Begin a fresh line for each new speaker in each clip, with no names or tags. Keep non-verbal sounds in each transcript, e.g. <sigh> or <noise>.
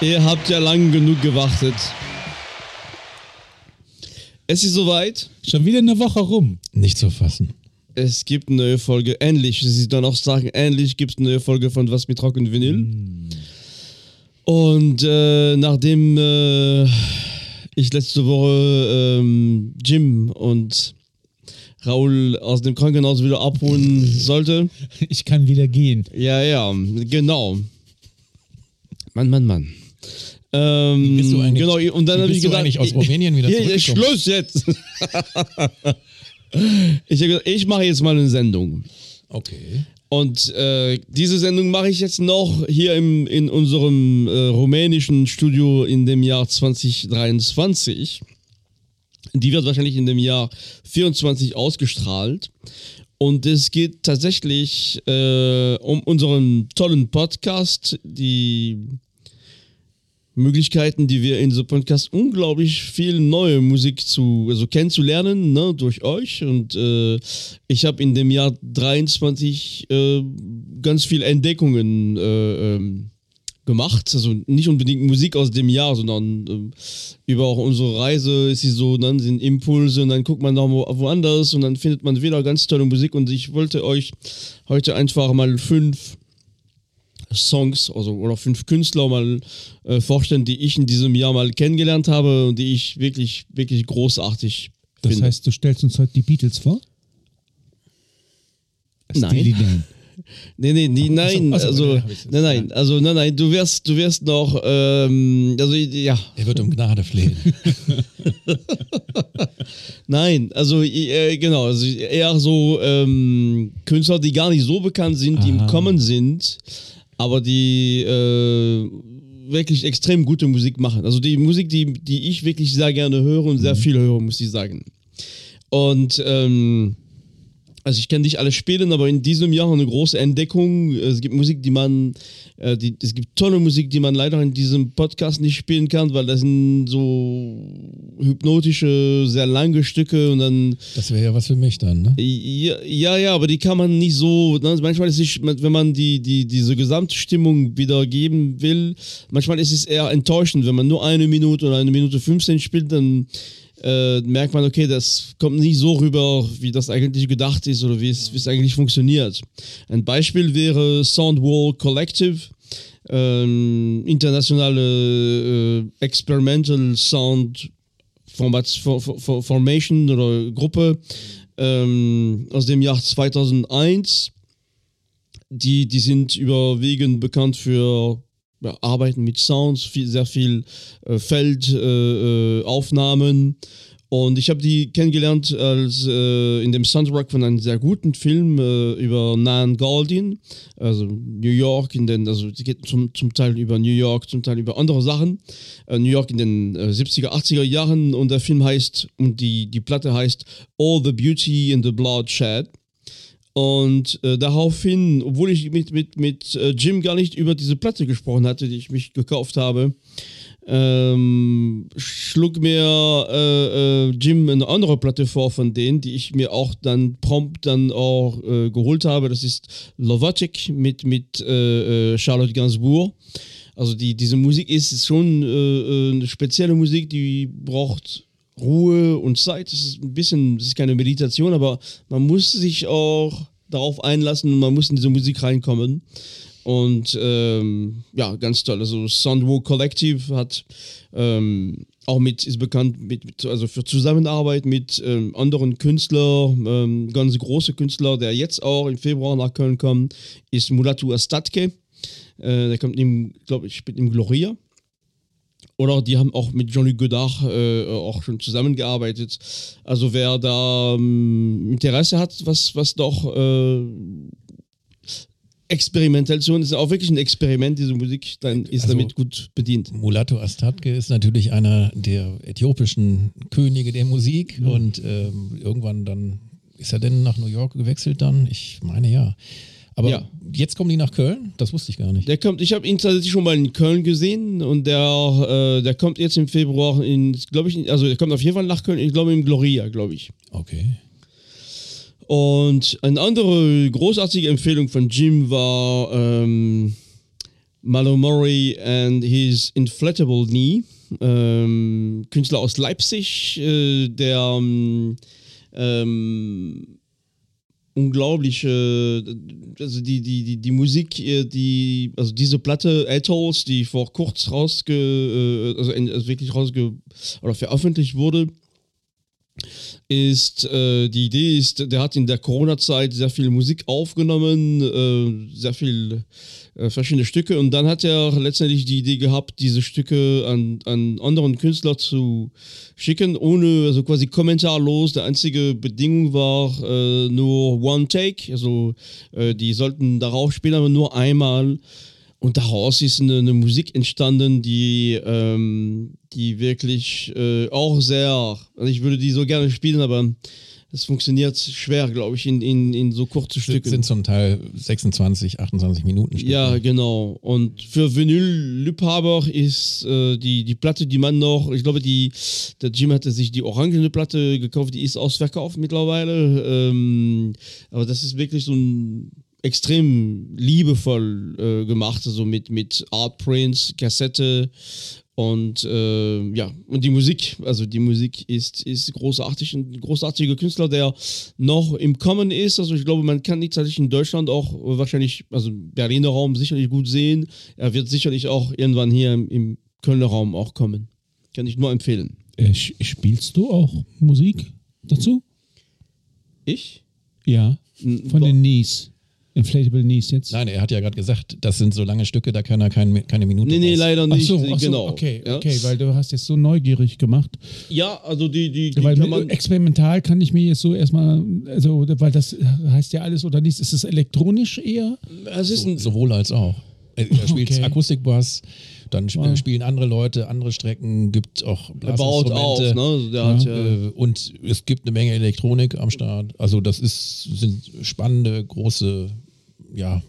Ihr habt ja lang genug gewartet. Es ist soweit.
Schon wieder eine Woche rum.
Nicht zu fassen.
Es gibt eine neue Folge. Endlich. Sie dann auch sagen, endlich gibt es eine neue Folge von Was mit Rock und Vinyl. Und äh, nachdem äh, ich letzte Woche ähm, Jim und Raul aus dem Krankenhaus wieder abholen <laughs> sollte.
Ich kann wieder gehen.
Ja, ja, genau. Mann, Mann, Mann. Ähm,
bist du eigentlich-
genau, und dann
wie
habe ich gedacht,
eigentlich aus Rumänien wieder
hier, hier? Schluss jetzt. <laughs> ich habe gesagt, ich mache jetzt mal eine Sendung.
Okay.
Und äh, diese Sendung mache ich jetzt noch hier im, in unserem äh, rumänischen Studio in dem Jahr 2023. Die wird wahrscheinlich in dem Jahr 24 ausgestrahlt. Und es geht tatsächlich äh, um unseren tollen Podcast, die Möglichkeiten, die wir in so Podcast unglaublich viel neue Musik zu also kennenzulernen, ne, durch euch. Und äh, ich habe in dem Jahr 23 äh, ganz viel Entdeckungen äh, ähm, gemacht. Also nicht unbedingt Musik aus dem Jahr, sondern ähm, über auch unsere Reise ist sie so, dann sind Impulse und dann guckt man noch wo- woanders und dann findet man wieder ganz tolle Musik. Und ich wollte euch heute einfach mal fünf Songs also, oder fünf Künstler mal äh, vorstellen, die ich in diesem Jahr mal kennengelernt habe und die ich wirklich, wirklich großartig
Das
finde.
heißt, du stellst uns heute die Beatles vor?
Nein.
Steely Dan. <laughs>
Nee, nee, die, nein, also, nein, nein, also, nein, nein, du wirst, du wirst noch, ähm, also, ja,
Er wird um Gnade flehen. <laughs>
nein, also, äh, genau, also eher so ähm, Künstler, die gar nicht so bekannt sind, die im
Aha.
Kommen sind, aber die äh, wirklich extrem gute Musik machen. Also die Musik, die, die ich wirklich sehr gerne höre und sehr viel höre, muss ich sagen. Und ähm, also ich kann nicht alle spielen, aber in diesem Jahr eine große Entdeckung. Es gibt Musik, die man, äh, die, es gibt tolle Musik, die man leider in diesem Podcast nicht spielen kann, weil das sind so hypnotische, sehr lange Stücke und dann
Das wäre ja was für mich dann, ne?
ja, ja, ja, aber die kann man nicht so. Ne? Manchmal ist es, wenn man die, die, diese Gesamtstimmung wiedergeben will, manchmal ist es eher enttäuschend, wenn man nur eine Minute oder eine Minute 15 spielt, dann äh, merkt man, okay, das kommt nicht so rüber, wie das eigentlich gedacht ist oder wie es, eigentlich funktioniert. Ein Beispiel wäre Soundwall Collective. Ähm, internationale äh, Experimental Sound Format, For- For- For- Formation oder Gruppe ähm, aus dem Jahr 2001. Die, die sind überwiegend bekannt für ja, Arbeiten mit Sounds, viel, sehr viel äh, Feldaufnahmen. Äh, Aufnahmen. und ich habe die kennengelernt als äh, in dem Soundtrack von einem sehr guten Film äh, über Nan Goldin, also New York in den, also es geht zum, zum Teil über New York, zum Teil über andere Sachen. Äh, New York in den äh, 70er, 80er Jahren und der Film heißt und die, die Platte heißt All the Beauty in the Bloodshed. Und äh, daraufhin, obwohl ich mit, mit, mit äh, Jim gar nicht über diese Platte gesprochen hatte, die ich mich gekauft habe, ähm, schlug mir äh, äh, Jim eine andere Platte vor von denen, die ich mir auch dann prompt dann auch äh, geholt habe. Das ist Lovatic mit, mit äh, Charlotte Gainsbourg. Also die, diese Musik ist, ist schon eine spezielle Musik, die braucht Ruhe und Zeit. Das ist ein bisschen, das ist keine Meditation, aber man muss sich auch darauf einlassen und man muss in diese Musik reinkommen. Und ähm, ja, ganz toll. Also Soundwalk Collective hat ähm, auch mit, ist bekannt mit, mit also für Zusammenarbeit mit ähm, anderen Künstlern, ähm, ganz große Künstler, der jetzt auch im Februar nach Köln kommt, ist Mulatu Astatke. Äh, der kommt glaube ich, spielt im Gloria. Oder die haben auch mit Jean-Luc Godard äh, auch schon zusammengearbeitet. Also wer da ähm, Interesse hat, was, was doch äh, Experimentation ist auch wirklich ein Experiment, diese Musik, dann ist
Also-
damit gut bedient.
Mulatu Astatke ist natürlich einer der äthiopischen Könige der Musik und ähm, irgendwann dann ist er denn nach New York gewechselt dann? Ich meine ja. Aber
Ja.
jetzt kommen die nach Köln? Das wusste ich gar nicht.
Der kommt, ich habe ihn tatsächlich schon mal in Köln gesehen und der, äh, der kommt jetzt im Februar in, glaube ich, also der kommt auf jeden Fall nach Köln, ich glaube im Gloria, glaube ich.
Okay.
Und eine andere großartige Empfehlung von Jim war ähm, Malo Murray and his Inflatable Knee. Ähm, Künstler aus Leipzig, äh, der ähm, ähm, unglaubliche, also die, die, die, die Musik, äh, die, also diese Platte Ethos, die vor kurz rausge, äh, also, in, also wirklich rausge, oder veröffentlicht wurde, ist, äh, die Idee ist, der hat in der Corona-Zeit sehr viel Musik aufgenommen, äh, sehr viel äh, verschiedene Stücke und dann hat er letztendlich die Idee gehabt, diese Stücke an, an anderen Künstler zu schicken, ohne, also quasi kommentarlos. Die einzige Bedingung war äh, nur One Take, also äh, die sollten darauf spielen, aber nur einmal. Und daraus ist eine, eine Musik entstanden, die, ähm, die wirklich äh, auch sehr, also ich würde die so gerne spielen, aber es funktioniert schwer, glaube ich, in, in, in so kurze Stücke.
Sind zum Teil 26, 28 Minuten. Stücke.
Ja, genau. Und für Vinyl-Liebhaber ist äh, die, die Platte, die man noch, ich glaube, die, der Jim hatte sich die orangene Platte gekauft, die ist ausverkauft mittlerweile. Ähm, aber das ist wirklich so ein extrem liebevoll äh, gemacht, also mit, mit Artprints, Kassette und äh, ja, und die Musik, also die Musik ist, ist großartig, ein großartiger Künstler, der noch im Kommen ist. Also ich glaube, man kann ihn tatsächlich in Deutschland auch wahrscheinlich, also Berliner Raum sicherlich gut sehen. Er wird sicherlich auch irgendwann hier im, im Kölner Raum auch kommen. Kann ich nur empfehlen.
Äh, spielst du auch Musik dazu?
Ich?
Ja. Von den Nies. Inflatable Knees jetzt?
Nein, er hat ja gerade gesagt, das sind so lange Stücke, da kann er kein, keine Minute
Nee, nee,
raus.
leider
Ach
nicht.
so, ach so,
genau.
okay,
ja.
okay, weil du hast jetzt so neugierig gemacht.
ja, also die, die, die
weil
kann man.
experimental kann ich mir jetzt so erstmal, also, weil das heißt ja alles oder nichts, ist es elektronisch eher?
Es ist ein,
Sowohl als auch. Er spielt
Okay.
Akustikbass, dann sp
Wow.
spielen andere Leute andere Strecken, gibt auch
er baut auf,
Blasinstrumente.
ne? Also hat ja.
Äh, und es gibt eine Menge Elektronik am Start. Also das ist, sind spannende, große, ja,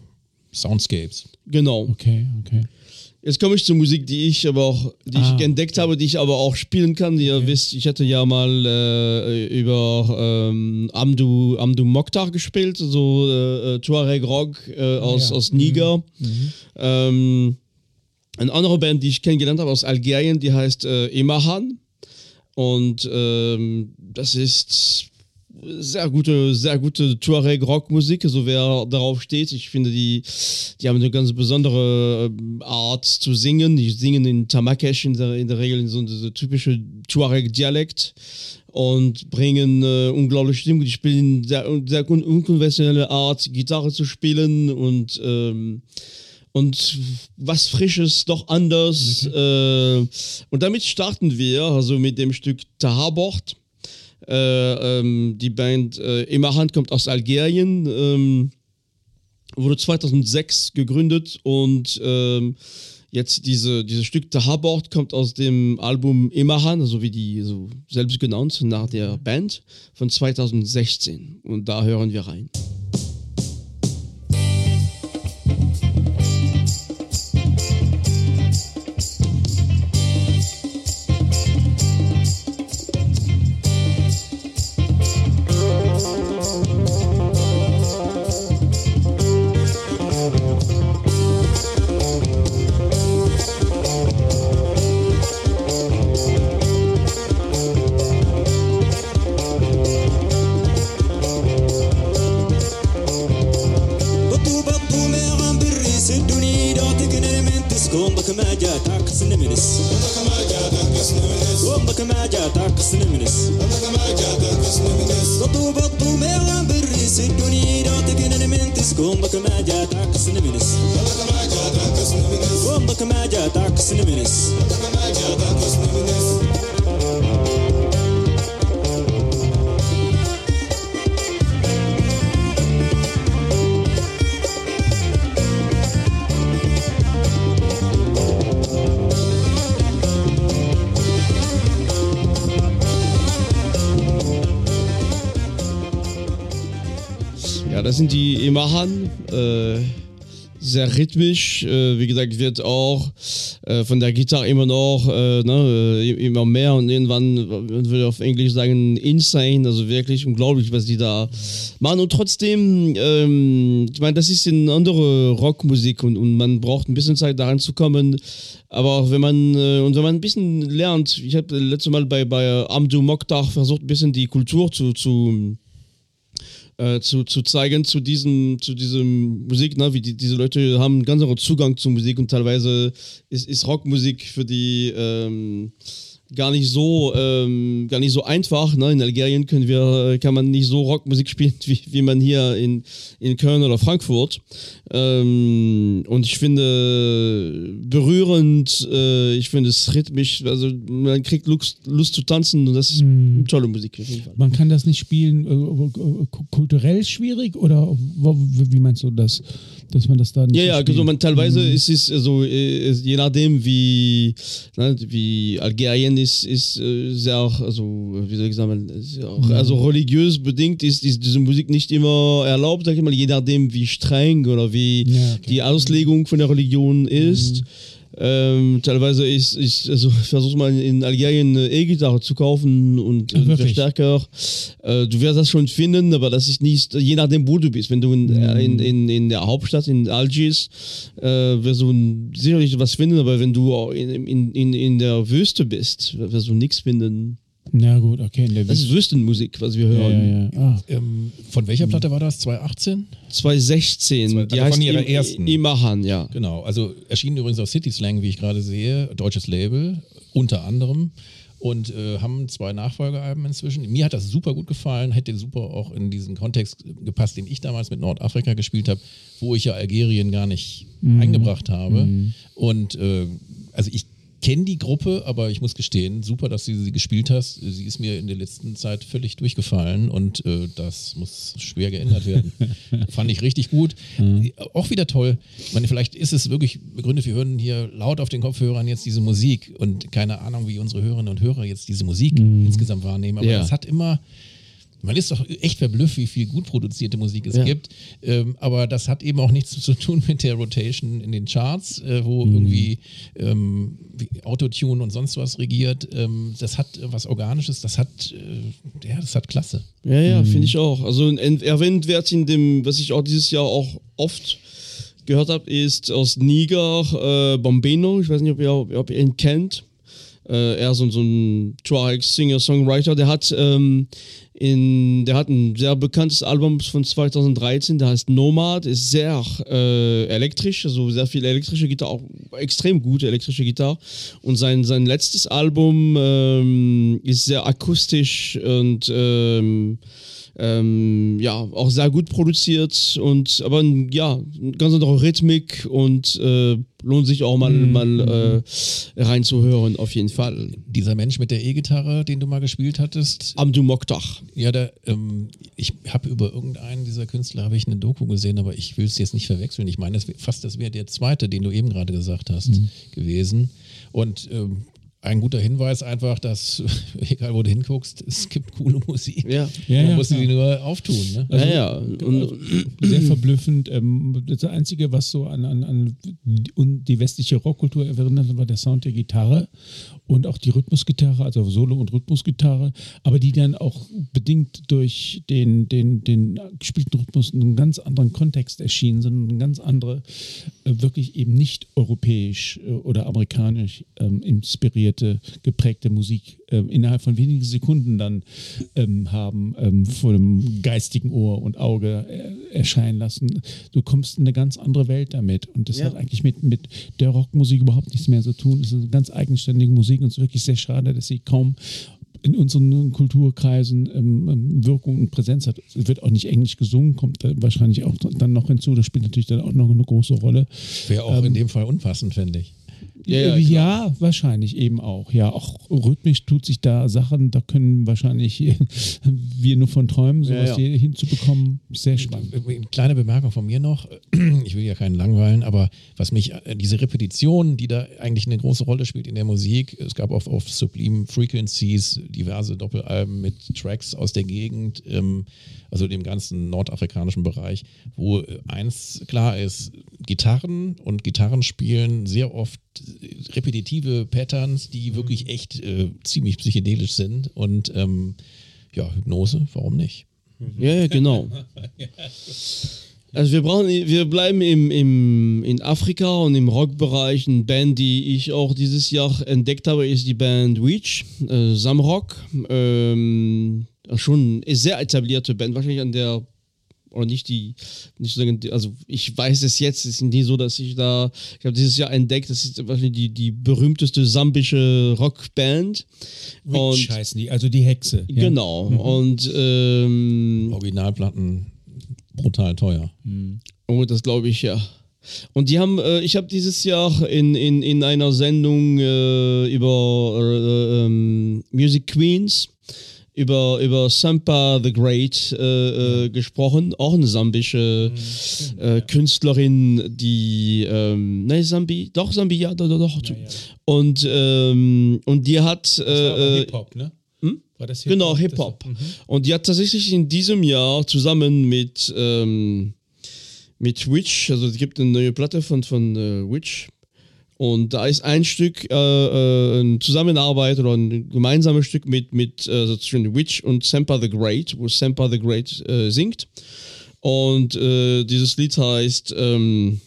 Soundscapes.
Genau.
Okay, okay.
Jetzt komme ich zur Musik, die ich aber auch, die
Ah,
ich entdeckt habe, die ich aber auch spielen kann. Ihr wisst, ich hatte ja mal äh, über ähm, Amdu, Amdu Mokhtar gespielt, so äh, äh, Tuareg Rock äh, aus,
ja.
aus Niger. Ähm, eine andere Band, die ich kennengelernt habe aus Algerien, die heißt äh, Emahan. Und ähm, das ist sehr gute, sehr gute Tuareg-Rock-Musik, also wer darauf steht. Ich finde, die, die haben eine ganz besondere ähm, Art zu singen. Die singen in Tamakesh in der, in der Regel in so diese typische Tuareg-Dialekt und bringen äh, unglaubliche Stimmung. Die spielen sehr, sehr un unkonventionelle Art, Gitarre zu spielen und ähm, und was Frisches, doch anders. Äh, und damit starten wir, also mit dem Stück Tahabort. Äh, ähm, die Band äh, Immerhand kommt aus Algerien, ähm, wurde 2006 gegründet und ähm, jetzt diese, dieses Stück Tahabort kommt aus dem Album Immerhan, also wie die so selbst genannt, nach der Band von 2016. Und da hören wir rein. Tuna Jata sind die Imahan. Äh, sehr rhythmisch. Äh, wie gesagt, wird auch äh, von der Gitarre immer noch äh, ne, äh, immer mehr und irgendwann, man würde auf Englisch sagen, insane. Also wirklich unglaublich, was die da machen. Und trotzdem, ähm, ich meine, das ist eine andere Rockmusik und, und man braucht ein bisschen Zeit, daran zu kommen. Aber auch wenn man, äh, und wenn man ein bisschen lernt, ich habe letztes Mal bei, bei Amdu Mokhtar versucht, ein bisschen die Kultur zu, zu äh, zu, zu zeigen zu diesem, zu diesem Musik, ne? wie die, diese Leute haben einen ganz anderen Zugang zur Musik und teilweise ist, ist Rockmusik für die ähm, gar nicht so ähm, gar nicht so einfach. Ne? In Algerien können wir, kann man nicht so Rockmusik spielen, <laughs> wie, wie man hier in, in Köln oder Frankfurt. Ähm, und ich finde berührend, äh, ich finde es rhythmisch, also man kriegt Lust, Lust zu tanzen und das ist
Mhm.
tolle Musik.
Man kann das nicht spielen, äh, äh, kulturell schwierig oder wie meinst du das, dass man das da nicht
Ja, ja, also man teilweise ist es also äh, je nachdem wie ne, wie Algerien ist ist äh, sehr also wie soll ich sagen auch, also religiös bedingt ist, ist diese Musik nicht immer erlaubt, sag ich mal, je nachdem wie streng oder wie
Ja, okay.
die Auslegung von der Religion ist. Ähm, teilweise ist, ist also versuch mal in Algerien eine E-Gitarre zu kaufen und
Ach,
äh? Verstärker. Äh, du wirst das schon finden, aber das ist nicht, je nachdem, wo du bist. Wenn du in, äh, in, in, in der Hauptstadt, in Algiers, äh, wirst du sicherlich was finden, aber wenn du in, in, in der Wüste bist, wirst du nichts finden.
Na gut, okay. In der
Das ist Wüstenmusik, was wir
ja,
hören.
ja, ja. Ah,
Ähm, von welcher Platte war das? 2018?
2016,
Zwei-
die
also von
heißt
ihrer
Im-
ersten.
Imahan, ja.
Genau, also erschienen übrigens auf City Slang, wie ich gerade sehe, deutsches Label, unter anderem. Und äh, haben zwei Nachfolgealben inzwischen. Mir hat das super gut gefallen, hätte super auch in diesen Kontext gepasst, den ich damals mit Nordafrika gespielt habe, wo ich ja Algerien gar nicht eingebracht habe. Und äh, also ich kenne die Gruppe, aber ich muss gestehen, super, dass du sie gespielt hast. Sie ist mir in der letzten Zeit völlig durchgefallen und äh, das muss schwer geändert werden. <laughs> Fand ich richtig gut. Auch wieder toll. Ich meine, vielleicht ist es wirklich begründet, wir hören hier laut auf den Kopfhörern jetzt diese Musik und keine Ahnung, wie unsere Hörerinnen und Hörer jetzt diese Musik insgesamt wahrnehmen. Aber
Ja.
das hat immer. Man ist doch echt verblüfft, wie viel gut produzierte Musik es
Ja.
gibt. Ähm, aber das hat eben auch nichts <laughs> zu tun mit der Rotation in den Charts, äh, wo irgendwie ähm, wie Autotune und sonst was regiert. Ähm, das hat was Organisches, das hat, äh, ja, das hat Klasse.
Ja, ja, finde ich auch. Also ein erwähnt wird in dem, was ich auch dieses Jahr auch oft gehört habe, ist aus Niger äh, Bombeno. Ich weiß nicht, ob ihr, ob ihr ihn kennt. Äh, er ist so, so ein Tuareg Singer-Songwriter. Der hat ähm, in, der hat ein sehr bekanntes Album von 2013, der heißt Nomad, ist sehr äh, elektrisch, also sehr viel elektrische Gitarre, auch extrem gute elektrische Gitarre. Und sein, sein letztes Album ähm, ist sehr akustisch und ähm, ähm, ja, auch sehr gut produziert und aber ja, eine ganz andere Rhythmik und äh, lohnt sich auch mal, mal äh, reinzuhören, auf jeden Fall.
Dieser Mensch mit der E-Gitarre, den du mal gespielt hattest,
Amdu Mokhtar.
ja, da, ähm, ich habe über irgendeinen dieser Künstler habe ich eine Doku gesehen, aber ich will es jetzt nicht verwechseln. Ich meine, das wär, fast das wäre der zweite, den du eben gerade gesagt hast, gewesen. Und ähm, ein guter Hinweis einfach, dass, <laughs> egal wo du hinguckst, es gibt coole Musik.
Ja.
Ja,
Man
ja,
muss sie nur auftun. Ne?
ja, ja. Und,
sehr verblüffend. Ähm, das Einzige, was so an, an, an die- westliche Rockkultur erinnert, hat, war der Sound der Gitarre und auch die Rhythmusgitarre, also Solo- und Rhythmusgitarre, aber die dann auch bedingt durch den, den, den gespielten Rhythmus in einem ganz anderen Kontext erschienen sind, eine ganz andere, äh, wirklich eben nicht europäisch äh, oder amerikanisch ähm, inspirierte, geprägte Musik ähm, innerhalb von wenigen Sekunden dann ähm, haben ähm, vor dem geistigen Ohr und Auge äh, erscheinen lassen. Du kommst in eine ganz andere Welt damit und das
Ja.
hat eigentlich mit, mit der Rockmusik überhaupt nichts mehr zu tun. Es ist eine ganz eigenständige Musik und es ist wirklich sehr schade, dass sie kaum in unseren Kulturkreisen ähm, ähm, Wirkung und Präsenz hat. Es wird auch nicht englisch gesungen, kommt wahrscheinlich auch dann noch hinzu. Das spielt natürlich dann auch noch eine große Rolle.
Wäre auch in dem Fall unpassend, finde ich.
Ja, ja,
Äh,
klar.
ja, wahrscheinlich eben auch. Ja, auch rhythmisch tut sich da Sachen, da können wahrscheinlich <laughs> wir nur von träumen, sowas
Ja,
hier hinzubekommen. Sehr spannend.
Eine kleine Bemerkung von mir noch. <clears throat> Ich will ja keinen langweilen, aber was mich, äh, diese Repetition, die da eigentlich eine große Rolle spielt in der Musik, es gab auf, auf Sublime Frequencies diverse Doppelalben mit Tracks aus der Gegend, ähm, also dem ganzen nordafrikanischen Bereich, wo äh, eins klar ist, Gitarren und Gitarrenspielen sehr oft äh, repetitive Patterns, die wirklich echt äh, ziemlich psychedelisch sind. Und ähm, ja, Hypnose, warum nicht?
Ja, ja, genau. <laughs> Also wir brauchen, wir bleiben im, im, in Afrika und im Rockbereich. Eine Band, die ich auch dieses Jahr entdeckt habe, ist die Band Reach, äh, Samrock. Ähm, schon eine sehr etablierte Band, wahrscheinlich an der oder nicht die, nicht so, also ich weiß es jetzt, es ist nie so, dass ich da, ich habe dieses Jahr entdeckt, das ist wahrscheinlich die, die berühmteste sambische Rockband.
Witch heißen die, also die Hexe. Ja?
Genau. Und ähm,
Originalplatten brutal teuer.
Oh, das glaube ich ja. Und die haben, äh, ich habe dieses Jahr in, in, in einer Sendung äh, über äh, ähm, Music Queens über, über Sampa the Great äh, äh, gesprochen, auch eine sambische äh, Künstlerin, die, ähm, ne, Sambi, doch, Sambi, ja, doch, doch, doch. Und, ähm, und die hat, äh,
Hip-Hop, ne? War das
Genau,
Das-
Hip-Hop.
Mhm.
Und die hat tatsächlich in diesem Jahr zusammen mit, ähm, mit Witch, also es gibt eine neue Platte von, von äh, Witch. Und da ist ein Stück, äh, äh, eine Zusammenarbeit oder ein gemeinsames Stück mit, mit äh, also zwischen Witch und Sampa the Great, wo Sampa the Great äh, singt. Und äh, dieses Lied heißt, ähm,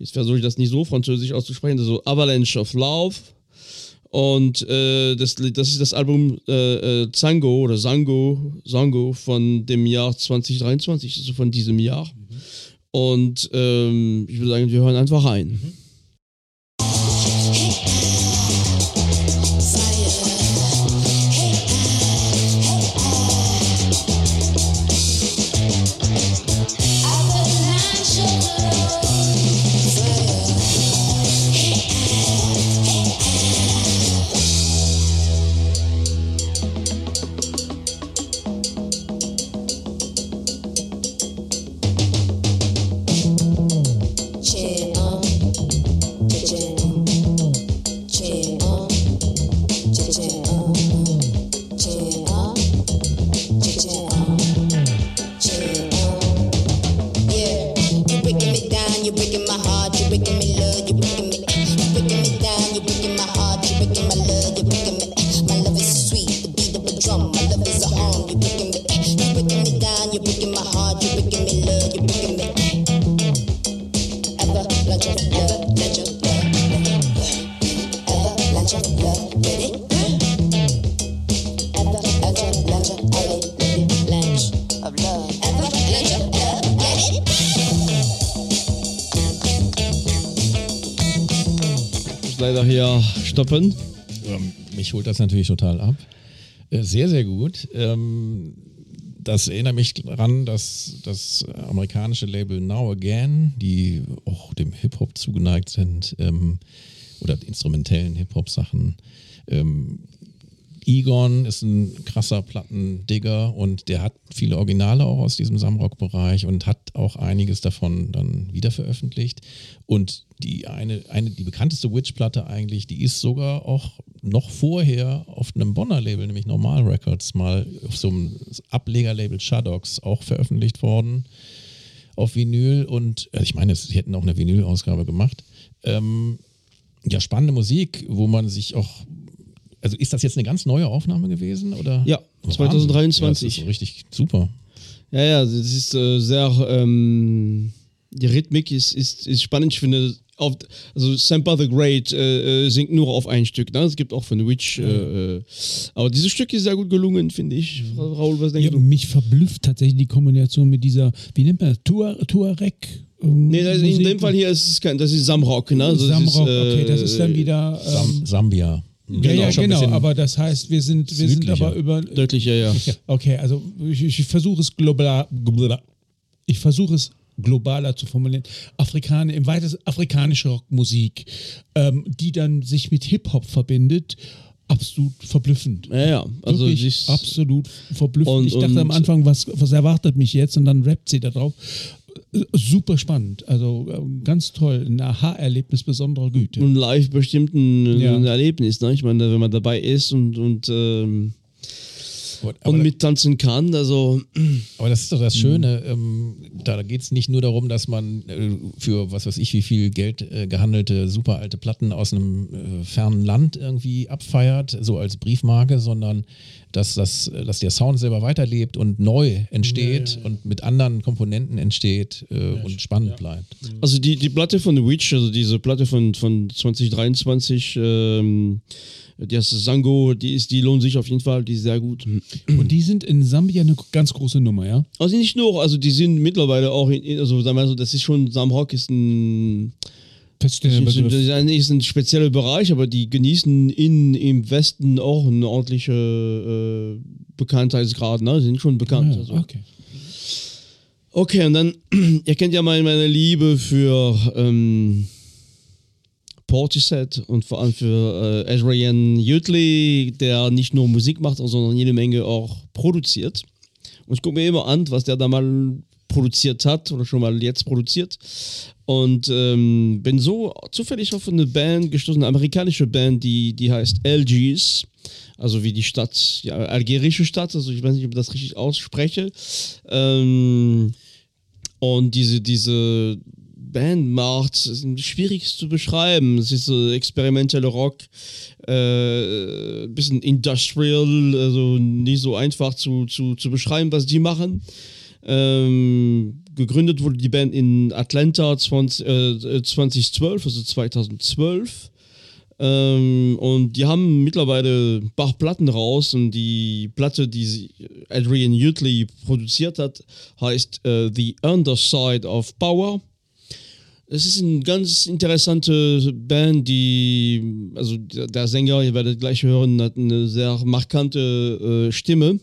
jetzt versuche ich das nicht so französisch auszusprechen, so Avalanche of Love. Und äh, das, das ist das Album äh, äh, Zango oder Sango, Sango von dem Jahr 2023, also von diesem Jahr. Und ähm, ich würde sagen, wir hören einfach rein.
Che
stoppen.
Ähm, mich holt das natürlich total ab. Äh, Sehr, sehr gut. Ähm, das erinnert mich daran, dass das amerikanische Label Now Again, die auch dem Hip-Hop zugeneigt sind, ähm, oder instrumentellen Hip-Hop-Sachen, Egon ist ein krasser Plattendigger und der hat viele Originale auch aus diesem Samrock-Bereich und hat auch einiges davon dann wieder veröffentlicht. Und die eine, eine die bekannteste Witch-Platte eigentlich, die ist sogar auch noch vorher auf einem Bonner Label, nämlich Normal Records, mal auf so einem Ablegerlabel Shadows auch veröffentlicht worden auf Vinyl. Und äh, ich meine, sie hätten auch eine Vinyl-Ausgabe gemacht. Ähm, ja, spannende Musik, wo man sich auch also ist das jetzt eine ganz neue Aufnahme gewesen? Oder?
Ja,
Wahnsinn.
2023.
Ja, das ist so richtig super.
Ja, ja, das ist äh, sehr, ähm, die Rhythmik ist, ist, ist spannend. Ich finde, auf, also Sampa the Great äh, äh, singt nur auf ein Stück. Ne? Es gibt auch von Witch. Äh, äh, aber dieses Stück ist sehr gut gelungen, finde ich. Raul, was denkst
Ja,
du?
mich verblüfft tatsächlich die Kombination mit dieser, wie nennt man das, Tuar- Tuareg? ähm,
Nee, das, in dem Fall hier ist es kein, das ist Samrock. Ne? Also das
Samrock,
ist, äh,
okay, das ist dann wieder.
Sam
Ähm,
Sambia.
Ja,
Genau,
ja, genau, aber das heißt, wir sind, wir sind aber über.
Deutlicher, ja.
Okay, also ich, ich versuche es global, ich versuche es globaler zu formulieren. Afrikaner, im weitesten afrikanische Rockmusik, ähm, die dann sich mit Hip-Hop verbindet, absolut verblüffend.
Ja, ja. Also
Wirklich absolut verblüffend.
Und-
ich dachte am Anfang, was, was erwartet mich jetzt? Und dann rappt sie da drauf. Super spannend. Also äh, ganz toll. Ein Aha-Erlebnis besonderer Güte.
nun live bestimmt ein,
Ja.
Erlebnis. Ne? Ich meine, wenn man dabei ist und, und ähm, und mittanzen kann. Also <clears throat>
aber das ist doch das Schöne. Ähm, da geht es nicht nur darum, dass man äh, für was weiß ich, wie viel Geld äh, gehandelte super alte Platten aus einem äh, fernen Land irgendwie abfeiert, so als Briefmarke, sondern dass, das, äh, dass der Sound selber weiterlebt und neu entsteht und mit anderen Komponenten entsteht äh, und spannend bleibt.
Also die, die Platte von The Witch, also diese Platte von, von 2023, ähm, die heißt Sango, die ist, die lohnt sich auf jeden Fall, die ist sehr gut.
Und die sind in Sambia eine ganz große Nummer, ja?
Also nicht nur, also die sind mittlerweile auch, in, also sagen wir so, das ist schon, Sam Rock ist ein,
Feststellen,
ist, ist ein, spezieller Bereich, aber die genießen in, im Westen auch eine ordentliche äh, Bekanntheitsgrad, ne? Die sind schon bekannt.
ja,
also.
okay.
Okay, und dann, <clears throat> ihr kennt ja meine, meine Liebe für ähm, Portishead und vor allem für äh, Adrian Utley, der nicht nur Musik macht, sondern jede Menge auch produziert. Und ich gucke mir immer an, was der da mal produziert hat oder schon mal jetzt produziert. Und ähm, bin so zufällig auf eine Band gestoßen, eine amerikanische Band, die, die heißt LGs. Also wie die Stadt, ja, algerische Stadt, also ich weiß nicht, ob ich das richtig ausspreche. Ähm, und diese, diese Band macht, schwierig zu beschreiben. Es ist so experimenteller Rock, äh, bisschen industrial, also nicht so einfach zu, zu, zu beschreiben, was die machen. Ähm, gegründet wurde die Band in Atlanta 20, äh, 2012, also 2012. Ähm, und die haben mittlerweile ein paar Platten raus und die Platte, die Adrian Utley produziert hat, heißt äh, The Underside of Power. Es ist eine ganz interessante Band, die, also der, Sänger, ihr werdet gleich hören, hat eine sehr markante äh, Stimme.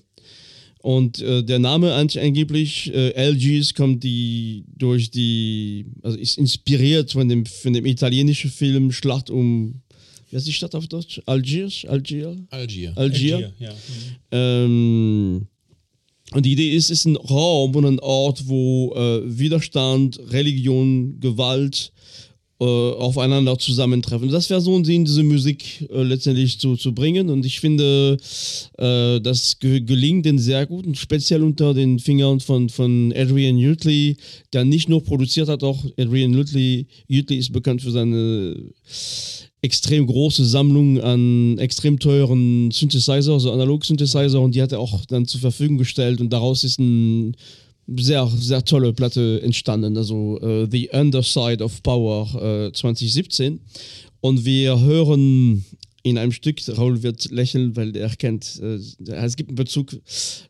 Und äh, der Name an- angeblich, äh, LGs, kommt die durch die, also ist inspiriert von dem, von dem italienischen Film Schlacht um, wie heißt die Stadt auf Deutsch? Algiers? Algier?
Algier.
Algier.
ja.
Ähm, und die Idee ist, es ist ein Raum und ein Ort, wo äh, Widerstand, Religion, Gewalt äh, aufeinander zusammentreffen. Das wäre so ein Sinn, diese Musik äh, letztendlich zu, zu bringen. Und ich finde, äh, das ge gelingt den sehr gut, speziell unter den Fingern von, von Adrian Utley, der nicht nur produziert hat, auch Adrian Utley, Utley ist bekannt für seine extrem große Sammlung an extrem teuren Synthesizer, also Analog-Synthesizer, und die hat er auch dann zur Verfügung gestellt und daraus ist eine sehr, sehr tolle Platte entstanden, also äh, The Underside of Power äh, 2017. Und wir hören in einem Stück, Raul wird lächeln, weil er kennt, äh, es gibt einen Bezug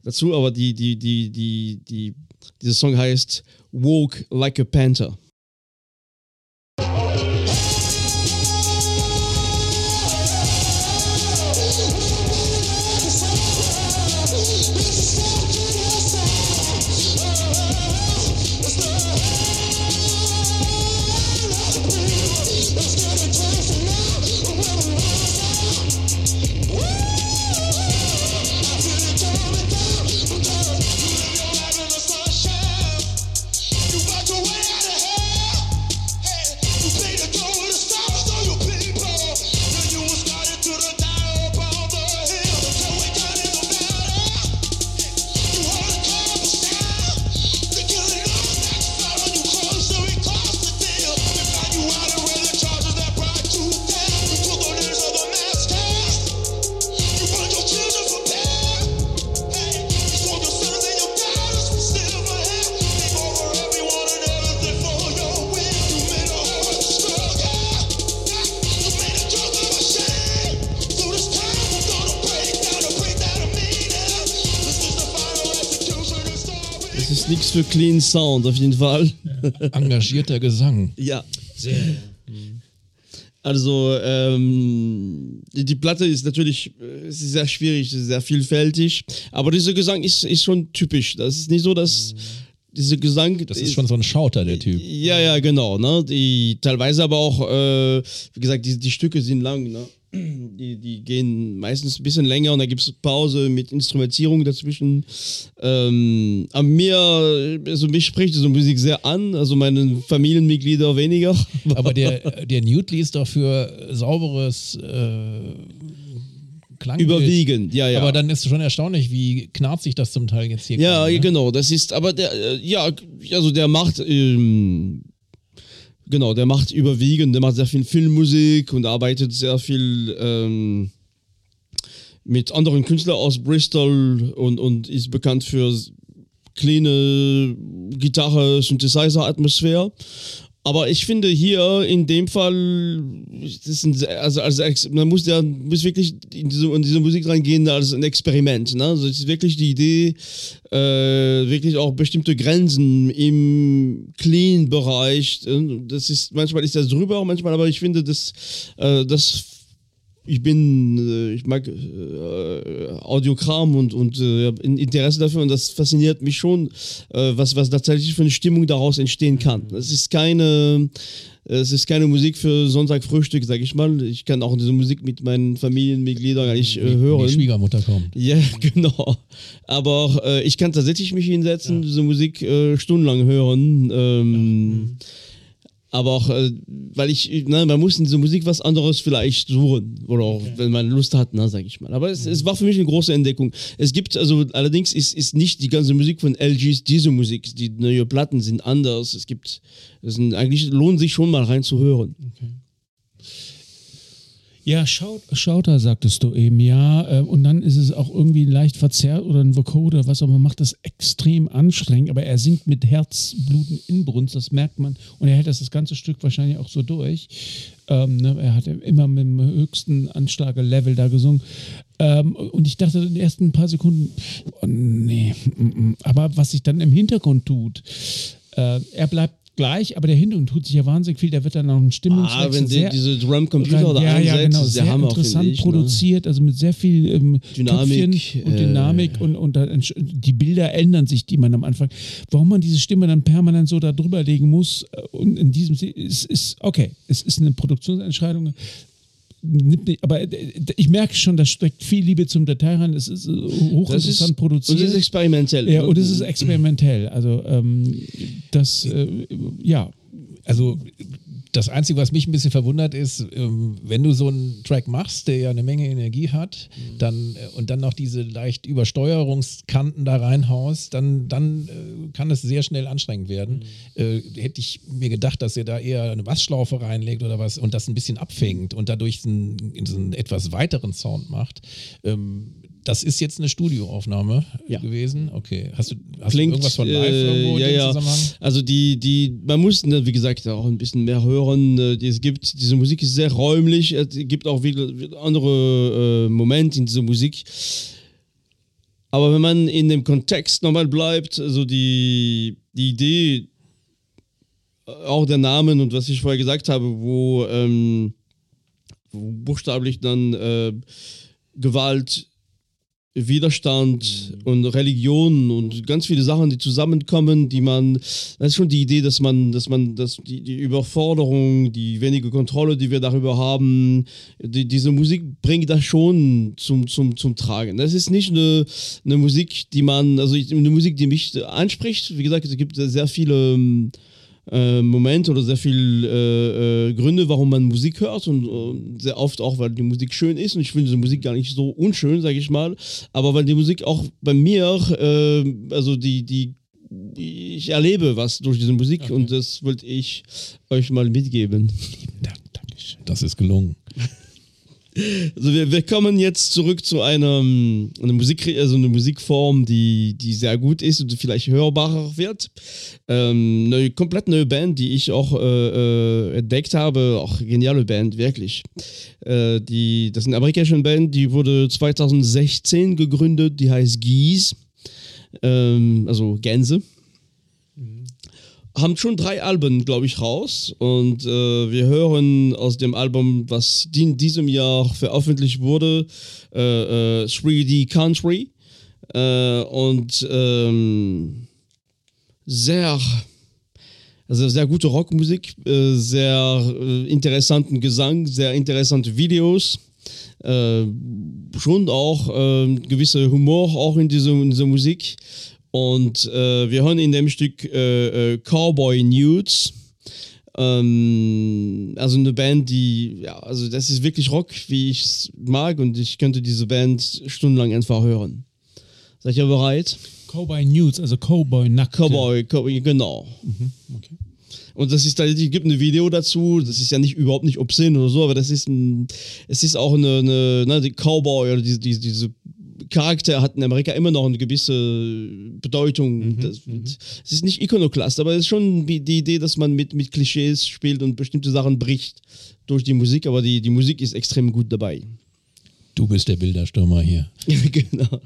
dazu, aber die, die, die, die, die, dieser Song heißt Walk Like a Panther. Ist nichts für Clean Sound, auf jeden Fall.
Engagierter Gesang.
Ja. Sehr. Also, ähm, die, die Platte ist natürlich äh, ist sehr schwierig, sehr vielfältig, aber dieser Gesang ist, ist schon typisch. Das ist nicht so, dass dieser Gesang.
Das ist schon so ein Schauter, der Typ.
Ja, ja, genau. Ne? Die, teilweise aber auch, äh, wie gesagt, die, die Stücke sind lang. Ne? Die, die gehen meistens ein bisschen länger und da gibt es Pause mit Instrumentierung dazwischen. Ähm, aber mir, also mich spricht diese Musik sehr an, also meine Familienmitglieder weniger. <laughs>
Aber der, der Newtley ist doch für sauberes äh, Klang.
Überwiegend, ja, ja.
Aber dann ist schon erstaunlich, wie knarzig das zum Teil jetzt hier
Ja,
klang, ne?
genau, das ist, aber der, äh, ja, also der macht, ähm, genau, der macht überwiegend, der macht sehr viel Filmmusik und arbeitet sehr viel ähm, mit anderen Künstlern aus Bristol und, und ist bekannt für kleine Gitarre, Synthesizer-Atmosphäre. Aber ich finde hier in dem Fall, das ist ein, also, also man muss ja muss wirklich in diese, in diese Musik reingehen als ein Experiment. Ne? Also es ist wirklich die Idee, äh, wirklich auch bestimmte Grenzen im Clean-Bereich. äh, Das ist manchmal ist das drüber, manchmal, aber ich finde, das, äh, das ich bin, äh, ich mag äh, Audiokram und, und äh, Interesse dafür und das fasziniert mich schon, äh, was, was tatsächlich für eine Stimmung daraus entstehen kann. Es ist keine, es ist keine Musik für Sonntagfrühstück, sag ich mal. Ich kann auch diese Musik mit meinen Familienmitgliedern gar nicht äh, hören.
Die Schwiegermutter kommt.
Ja, <laughs> genau. Aber äh, ich kann tatsächlich mich hinsetzen, diese Musik äh, stundenlang hören. Ähm, Aber auch, äh, weil ich, ne, man muss in dieser Musik was anderes vielleicht suchen. Oder auch, wenn man Lust hat, ne, sag ich mal. Aber es, es war für mich eine große Entdeckung. Es gibt, also allerdings ist, ist nicht die ganze Musik von LGs diese Musik. Die neue Platten sind anders. Es gibt, es sind, eigentlich lohnt sich schon mal reinzuhören.
Ja, Schaut, Schauter sagtest du eben, ja. äh, Und dann ist es auch irgendwie leicht verzerrt oder ein Vocoder, was auch immer, macht das extrem anstrengend. Aber er singt mit Herzbluten Inbrunst, das merkt man. Und er hält das das ganze Stück wahrscheinlich auch so durch. Ähm, ne, er hat immer mit dem höchsten Anschlagelevel da gesungen. Ähm, und ich dachte in den ersten paar Sekunden, oh nee. mm, mm. Aber was sich dann im Hintergrund tut, äh, er bleibt gleich, aber der Hintergrund tut sich ja wahnsinnig viel. Da wird dann auch ein Stimmungswechsel.
Ah, wenn
sehr-
diese Drum-Computer da
ja, ja, genau. Sehr
Hammer,
interessant
ich. Ne?
produziert, also mit sehr viel ähm,
Dynamik,
Köpfchen und
äh,
Dynamik und, und entsch- die Bilder ändern sich, die man am Anfang. Warum man diese Stimme dann permanent so da drüber legen muss äh, und in diesem Se- ist, ist okay, es ist eine Produktionsentscheidung. Nimmt nicht- Aber äh, ich merke schon, da steckt viel Liebe zum Detail rein. Es ist äh,
Das ist,
hochinteressant
und
produziert.
das ist experimentell.
ja, und es ist experimentell. Also ähm, das, äh, ja,
Also das Einzige, was mich ein bisschen verwundert, ist, ähm, wenn du so einen Track machst, der ja eine Menge Energie hat,
Mhm.
dann äh, und dann noch diese leicht Übersteuerungskanten da reinhaust, dann, dann äh, kann es sehr schnell anstrengend werden.
Mhm.
Äh, hätte ich mir gedacht, dass er da eher eine Bassschlaufe reinlegt oder was und das ein bisschen abfängt und dadurch so einen, einen etwas weiteren Sound macht. Ähm, das ist jetzt eine Studioaufnahme
Ja.
gewesen. Okay. Hast du, hast
Klingt,
du irgendwas von live
äh,
irgendwo
ja,
in dem
ja.
Zusammenhang?
Also die, die, man muss, ne, wie gesagt, auch ein bisschen mehr hören. Äh, Es gibt, diese Musik ist sehr räumlich. Es gibt auch wieder, andere äh, Momente in dieser Musik. Aber wenn man in dem Kontext nochmal bleibt, also die, die Idee, äh, auch der Namen und was ich vorher gesagt habe, wo, ähm, wo buchstäblich dann äh, Gewalt, Widerstand und Religion und ganz viele Sachen, die zusammenkommen, die man, das ist schon die Idee, dass man, dass man, dass die, die Überforderung, die wenige Kontrolle, die wir darüber haben, die, diese Musik bringt das schon zum, zum, zum Tragen. Das ist nicht eine, eine Musik, die man, also eine Musik, die mich anspricht. Wie gesagt, es gibt sehr viele äh, Momente oder sehr viele äh, äh, Gründe, warum man Musik hört und äh, sehr oft auch, weil die Musik schön ist und ich finde diese Musik gar nicht so unschön, sage ich mal, aber weil die Musik auch bei mir, äh, also die, die, die, ich erlebe was durch diese Musik und das wollte ich euch mal mitgeben.
Das ist gelungen.
Also wir, wir kommen jetzt zurück zu einer, ähm, einer Musik, also eine Musikform, die, die sehr gut ist und vielleicht hörbarer wird. Ähm, eine komplett neue Band, die ich auch äh, äh, entdeckt habe, auch geniale Band, wirklich. Äh, die, das ist eine amerikanische Band, die wurde 2016 gegründet, die heißt Geese, ähm, also Gänse haben schon drei Alben, glaube ich, raus. Und äh, wir hören aus dem Album, was in diesem Jahr veröffentlicht wurde, äh, äh, 3D Country. Äh, und ähm, sehr, also sehr gute Rockmusik, äh, sehr äh, interessanten Gesang, sehr interessante Videos. Äh, schon auch äh, gewisse Humor auch in dieser, in dieser Musik. Und äh, wir hören in dem Stück äh, äh, Cowboy Nudes. Ähm, also eine Band, die, ja, also das ist wirklich Rock, wie ich es mag und ich könnte diese Band stundenlang einfach hören. Seid ihr bereit?
Cowboy News, also Cowboy Nackt.
Cowboy, Cowboy genau.
Okay.
Und das ist tatsächlich, gibt ein Video dazu, das ist ja nicht überhaupt nicht obszön oder so, aber das ist ein, es ist auch eine, eine ne, die Cowboy oder diese, diese, diese Charakter hat in Amerika immer noch eine gewisse Bedeutung. das, es ist nicht Ikonoclast, aber es ist schon die, die Idee, dass man mit, mit Klischees spielt und bestimmte Sachen bricht durch die Musik, aber die, die Musik ist extrem gut dabei.
Du bist der Bilderstürmer hier. <laughs>
genau.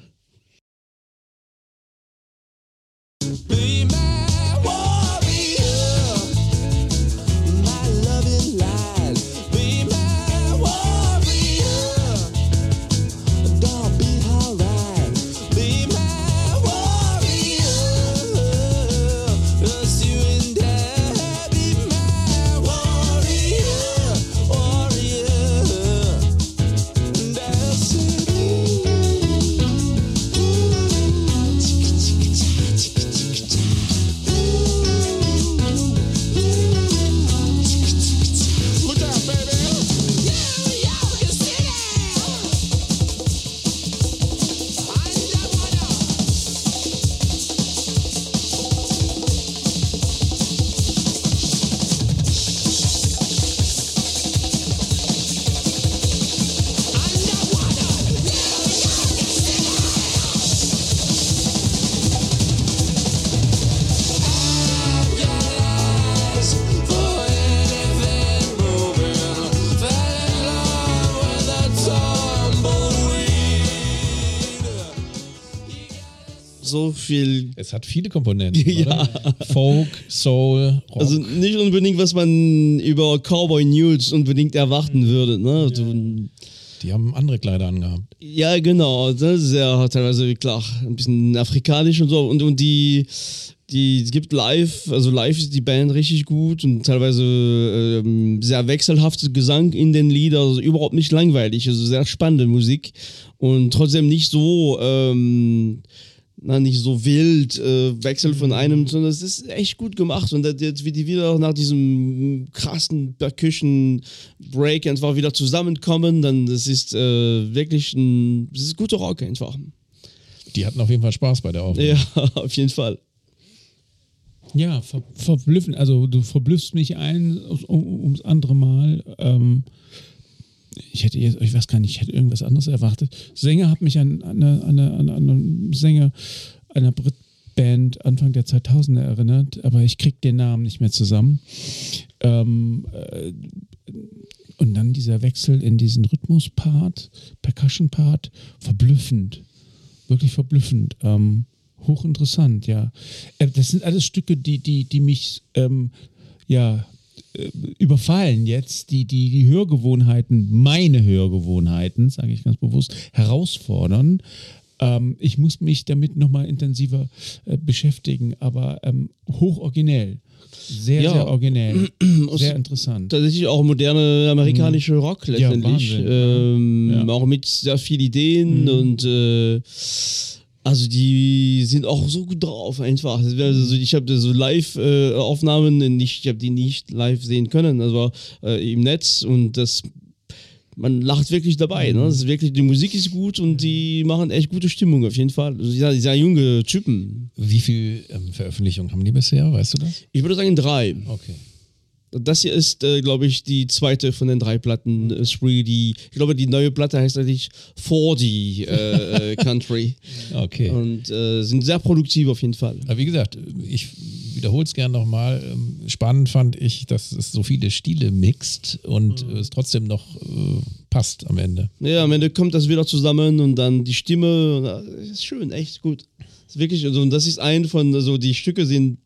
Viel
Es hat viele Komponenten. <laughs>
Ja.
Oder? Folk, Soul, Rock.
Also nicht unbedingt, was man über Cowboy News unbedingt erwarten würde. Ne? So,
die haben andere Kleider angehabt.
ja, genau. Das ist ja teilweise klar ein bisschen afrikanisch und so. Und, und die, die es gibt live, also live ist die Band richtig gut und teilweise ähm, sehr wechselhaftes Gesang in den Liedern, also überhaupt nicht langweilig, also sehr spannende Musik und trotzdem nicht so. Ähm, na, nicht so wild, äh, Wechsel von einem, sondern es ist echt gut gemacht. Und jetzt, wie die wieder nach diesem krassen Percussion Break einfach wieder zusammenkommen, dann das ist äh, wirklich ein, das ist guter Rock einfach.
Die hatten auf jeden Fall Spaß bei der Aufnahme.
Ja, <laughs> auf jeden Fall.
Ja, ver verblüffend. Also du verblüffst mich ein um, ums andere Mal. Ähm, ich hätte jetzt, ich weiß gar nicht, ich hätte irgendwas anderes erwartet. Sänger hat mich an, an, an, an, einen Sänger einer Brit-Band Anfang der 2000er erinnert, aber ich krieg den Namen nicht mehr zusammen. Ähm, äh, und dann dieser Wechsel in diesen Rhythmus-Part, Percussion-Part, verblüffend. Wirklich verblüffend. Ähm, hochinteressant, ja. Äh, das sind alles Stücke, die, die, die mich ähm, ja äh, überfallen jetzt, die, die die Hörgewohnheiten, meine Hörgewohnheiten, sage ich ganz bewusst, herausfordern. Ähm, ich muss mich damit nochmal intensiver äh, beschäftigen, aber ähm, hochoriginell. Sehr,
Ja.
sehr originell. <clears throat> sehr interessant.
Tatsächlich auch moderne amerikanische Rock
Ja,
letztendlich.
Wahnsinn.
ähm,
Ja. Mhm.
Auch mit sehr vielen Ideen und äh, also die sind auch so gut drauf einfach. Also ich habe so Live-Aufnahmen, ich habe die nicht live sehen können, also äh, im Netz und das man lacht wirklich dabei. Ne? Das ist wirklich, die Musik ist gut und die machen echt gute Stimmung auf jeden Fall. Also sehr, sehr junge Typen.
Wie viel ähm, Veröffentlichungen haben die bisher? Weißt du das?
Ich würde sagen drei.
Okay.
Das hier ist, äh, glaube ich, die zweite von den drei Platten. Äh, Spree, die, ich glaube, die neue Platte heißt eigentlich 40 äh, äh, <laughs> Country.
Okay.
Und äh, sind sehr produktiv auf jeden Fall.
Aber wie gesagt, ich wiederhole es gerne nochmal. Ähm, Spannend fand ich, dass es so viele Stile mixt und äh, es trotzdem noch äh, passt am Ende.
Ja, am Ende kommt das wieder zusammen und dann die Stimme. äh, Ist schön, echt gut. Ist wirklich, also, und das ist ein von, also die Stücke sind,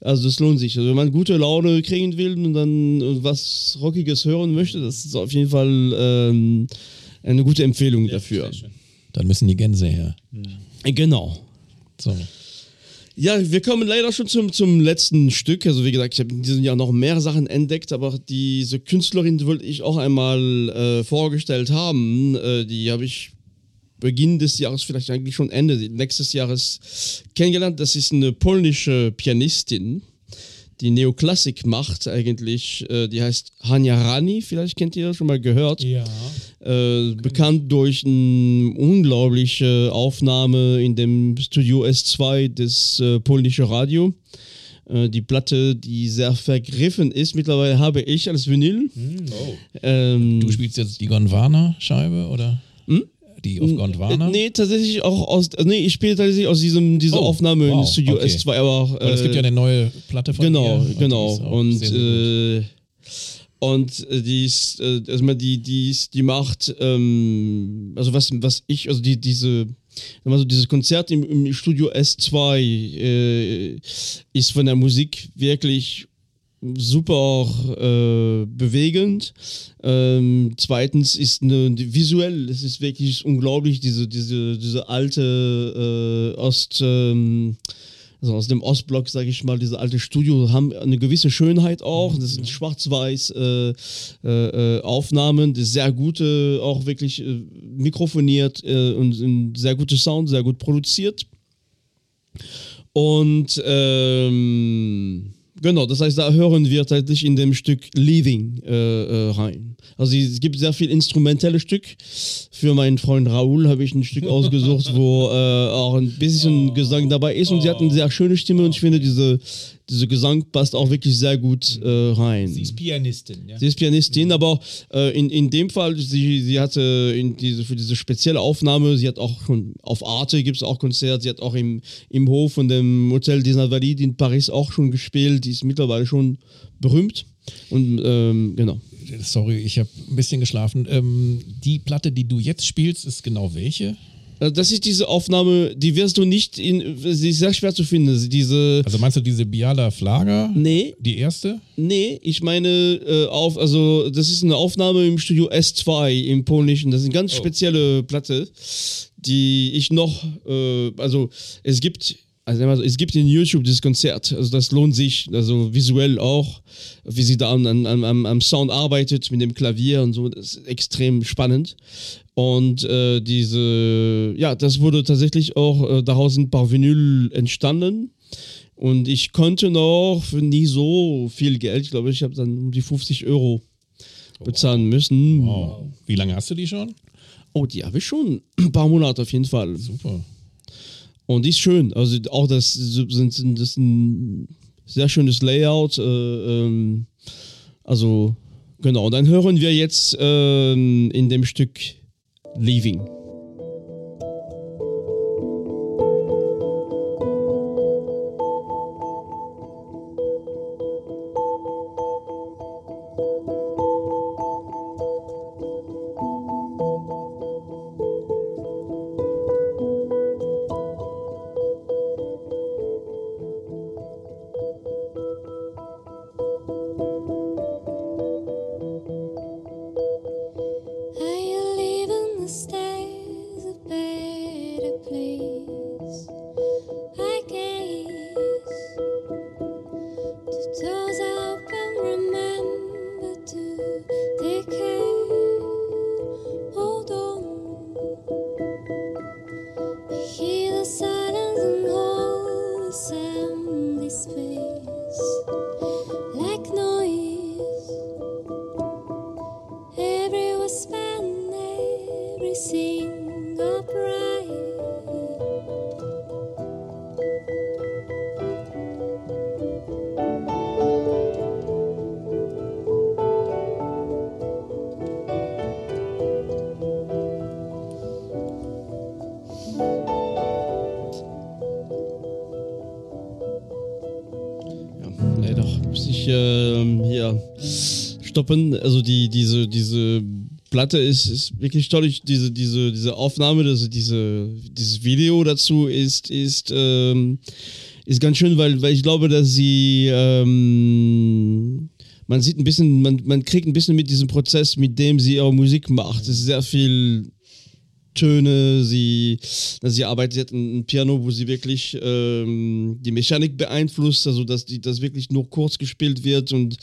also das lohnt sich. Also wenn man gute Laune kriegen will und dann was Rockiges hören möchte, das ist auf jeden Fall ähm, eine gute Empfehlung dafür.
Dann müssen die Gänse her.
Genau.
So.
Ja, wir kommen leider schon zum, zum letzten Stück. Also wie gesagt, ich habe in diesem Jahr noch mehr Sachen entdeckt, aber diese Künstlerin wollte ich auch einmal äh, vorgestellt haben. Äh, die habe ich Beginn des Jahres, vielleicht eigentlich schon Ende nächstes Jahres kennengelernt. Das ist eine polnische Pianistin, die Neoklassik macht eigentlich. Äh, die heißt Hanya Rani, vielleicht kennt ihr das schon mal gehört.
Ja.
Äh, bekannt durch eine unglaubliche Aufnahme in dem Studio S2 des äh, polnischen Radio. Äh, die Platte, die sehr vergriffen ist, mittlerweile habe ich als Vinyl. Ähm,
Du spielst jetzt die Gondwana-Scheibe oder? Die auf Gondwana?
Äh, nee, tatsächlich auch aus. äh, Nee, ich spiele tatsächlich aus diesem, dieser
Oh,
Aufnahme
wow,
in Studio
okay.
S2, aber.
Weil es gibt
äh,
ja eine neue Platte von
Genau,
dir.
genau. Und, äh, und äh, die ist, äh, also mal die, die ist, die macht, ähm, also was, was ich, also die, diese, also dieses Konzert im, im Studio S2 äh, ist von der Musik wirklich super äh, bewegend. Ähm, zweitens ist eine, die, visuell, es ist wirklich unglaublich, diese, diese, diese alte äh, Ost, ähm, also aus dem Ostblock, sage ich mal, diese alte Studio haben eine gewisse Schönheit auch. Das sind schwarz-weiß äh, äh, äh, Aufnahmen, das sehr gute, auch wirklich äh, mikrofoniert und sehr guter Sound, sehr gut produziert. Und ähm, genau, das heißt, da hören wir tatsächlich in dem Stück Leaving äh, äh, rein. Also es gibt sehr viel instrumentelle Stück. Für meinen Freund Raoul habe ich ein Stück <laughs> ausgesucht, wo äh, auch ein bisschen Gesang dabei ist und sie hat eine sehr schöne Stimme und ich finde, diese, diese Gesang passt auch wirklich sehr gut äh, rein.
Sie ist Pianistin, ja.
Sie ist Pianistin, aber äh, in, in dem Fall, sie, sie hatte in diese, für diese spezielle Aufnahme, sie hat auch schon auf Arte gibt es auch Konzert, sie hat auch im, im Hof von dem Hotel des Invalides in Paris auch schon gespielt, die ist mittlerweile schon berühmt. Und ähm, genau.
Sorry, ich habe ein bisschen geschlafen. Ähm, die Platte, die du jetzt spielst, ist genau welche?
Äh, Das ist diese Aufnahme, die wirst du nicht in, sie ist sehr schwer zu finden. Diese,
Also meinst du diese Biala Flager?
nee,
Die erste?
Nee, ich meine äh, auf, also das ist eine Aufnahme im Studio S2 im Polnischen. Das ist eine ganz spezielle Platte, die ich noch, äh, also es gibt, also so, es gibt in YouTube dieses Konzert, also das lohnt sich, also visuell auch, wie sie da an, am, am Sound arbeitet mit dem Klavier und so, das ist extrem spannend. Und äh, diese, ja, das wurde tatsächlich auch, äh, daraus sind ein paar Vinyl entstanden. Und ich konnte noch für nie so viel Geld, ich glaube, ich habe dann um die 50 Euro bezahlen müssen.
Wow. Wie lange hast du die schon?
Oh, die habe ich schon ein paar Monate auf jeden Fall.
Super.
Und die ist schön. Also auch das das ist ein sehr schönes Layout. Äh, ähm, also genau. Und dann hören wir jetzt ähm, in dem Stück Leaving. Ich ähm, hier stoppen. Also die, diese, diese Platte ist, ist wirklich toll. Ich, diese, diese, diese Aufnahme, also diese, dieses Video dazu ist, ist, ähm, ist ganz schön, weil, weil ich glaube, dass sie ähm, man sieht ein bisschen, man, man kriegt ein bisschen mit diesem Prozess, mit dem sie ihre Musik macht. Es ist sehr viel Töne, sie, also sie arbeitet sie hat ein Piano, wo sie wirklich ähm, die Mechanik beeinflusst, also dass die, das wirklich nur kurz gespielt wird und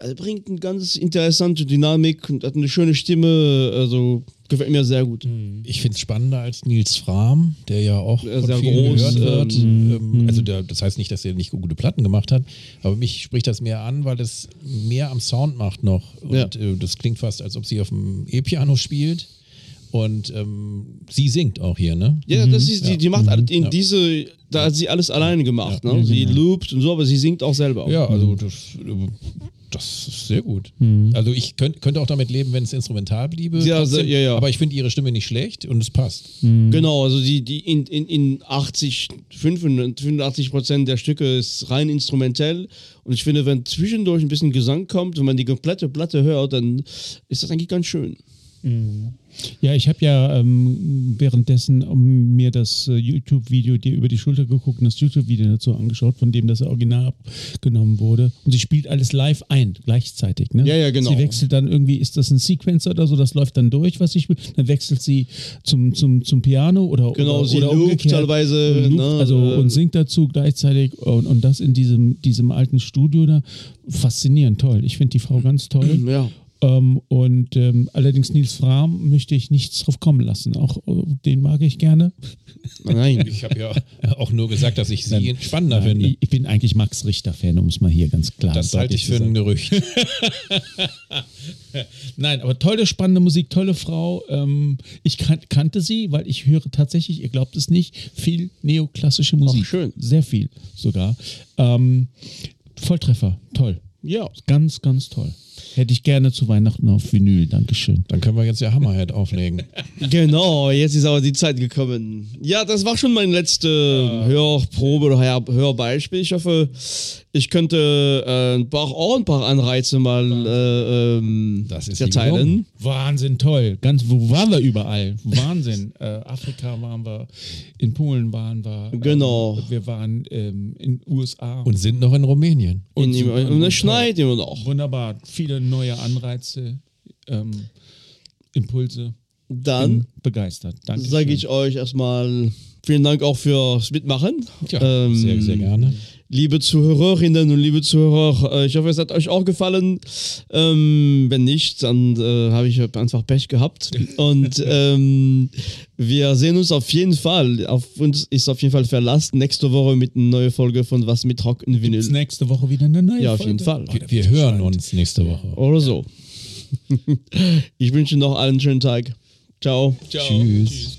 äh, bringt eine ganz interessante Dynamik und hat eine schöne Stimme, also Gefällt mir sehr gut.
Ich finde es spannender als Nils Fram, der ja auch von
sehr
vielen
groß,
gehört wird.
ähm,
Ähm, also der, das heißt nicht, dass er nicht gute Platten gemacht hat, aber mich spricht das mehr an, weil es mehr am Sound macht noch. Und
Ja.
äh, das klingt fast, als ob sie auf dem E-Piano spielt. Und ähm, sie singt auch hier, ne?
Ja, das ist, die, die macht alles in
Ja.
diese, da hat sie alles alleine gemacht. Ne? Sie loopt und so, aber sie singt auch selber.
Ja, also das, äh, das ist sehr gut. Also ich könnt, könnte auch damit leben, wenn es instrumental bliebe.
Ja,
trotzdem,
sehr- ja, ja.
Aber ich finde ihre Stimme nicht schlecht und es passt.
Genau, also die, die in, in, in 80, 85 Prozent der Stücke ist rein instrumentell. Und ich finde, wenn zwischendurch ein bisschen Gesang kommt, wenn man die komplette Platte hört, dann ist das eigentlich ganz schön.
Ja, ich habe ja ähm, währenddessen mir das äh, YouTube-Video dir über die Schulter geguckt und das YouTube-Video dazu angeschaut, von dem das Original abgenommen wurde. Und sie spielt alles live ein, gleichzeitig. Ne?
Ja, ja, genau.
Sie wechselt dann irgendwie, ist das ein Sequencer oder so, das läuft dann durch, was sie spielt. Dann wechselt sie zum, zum, zum Piano oder
Genau,
oder,
sie
oder
loopt teilweise,
Und, loopt,
ne,
also,
äh,
und singt dazu gleichzeitig und, und das in diesem, diesem alten Studio da. Faszinierend, toll. Ich finde die Frau ganz toll.
Ja.
Ähm, und ähm, allerdings Nils Fram möchte ich nichts drauf kommen lassen. Auch äh, den mag ich gerne.
Nein.
Ich habe ja auch nur gesagt, dass ich sie spannender
Nein,
finde.
ich, bin eigentlich Max Richter-Fan, um es mal hier ganz klar
Das
und
halte ich für ein
sagen.
Gerücht. <laughs>
Nein, aber tolle, spannende Musik, tolle Frau. Ähm, ich kan kannte sie, weil ich höre tatsächlich, ihr glaubt es nicht, viel neoklassische Musik.
schön.
Sehr viel sogar. Ähm, Volltreffer, toll.
Ja.
Ganz, ganz toll. Hätte ich gerne zu Weihnachten auf Vinyl. Dankeschön.
Dann können wir jetzt ja Hammerhead auflegen. <laughs>
Genau, jetzt ist aber die Zeit gekommen. Ja, das war schon mein letzte Hörprobe oder Hör Hörbeispiel. Ich hoffe, ich könnte äh, ein paar, auch ein paar Anreize mal äh, ähm,
Das ist
verteilen.
gelungen.
Wahnsinn, toll. Ganz, wo waren wir überall? Wahnsinn. <laughs> äh, Afrika waren wir, in Polen waren wir. ähm,
Genau.
wir waren ähm, in USA.
Und sind noch in Rumänien.
Und,
so-
und, und es schneit immer noch.
Wunderbar. Viele neue Anreize, ähm, Impulse.
Dann
begeistert. Danke.
sage ich euch erstmal vielen Dank auch fürs Mitmachen.
Ja,
Ähm,
sehr, sehr gerne.
Liebe Zuhörerinnen und liebe Zuhörer, äh, ich hoffe, es hat euch auch gefallen. Ähm, wenn nicht, dann äh, habe ich einfach Pech gehabt. <laughs> Und ähm, wir sehen uns auf jeden Fall. Auf uns ist auf jeden Fall Verlass nächste Woche mit einer neuen Folge von Was mit Rock und Vinyl.
nächste Woche wieder eine neue
Ja, auf
Folge.
jeden Fall.
Wir, wir hören uns nächste Woche.
Oder so. <laughs> ich wünsche noch allen einen schönen Tag. Ciao.
Tschüss.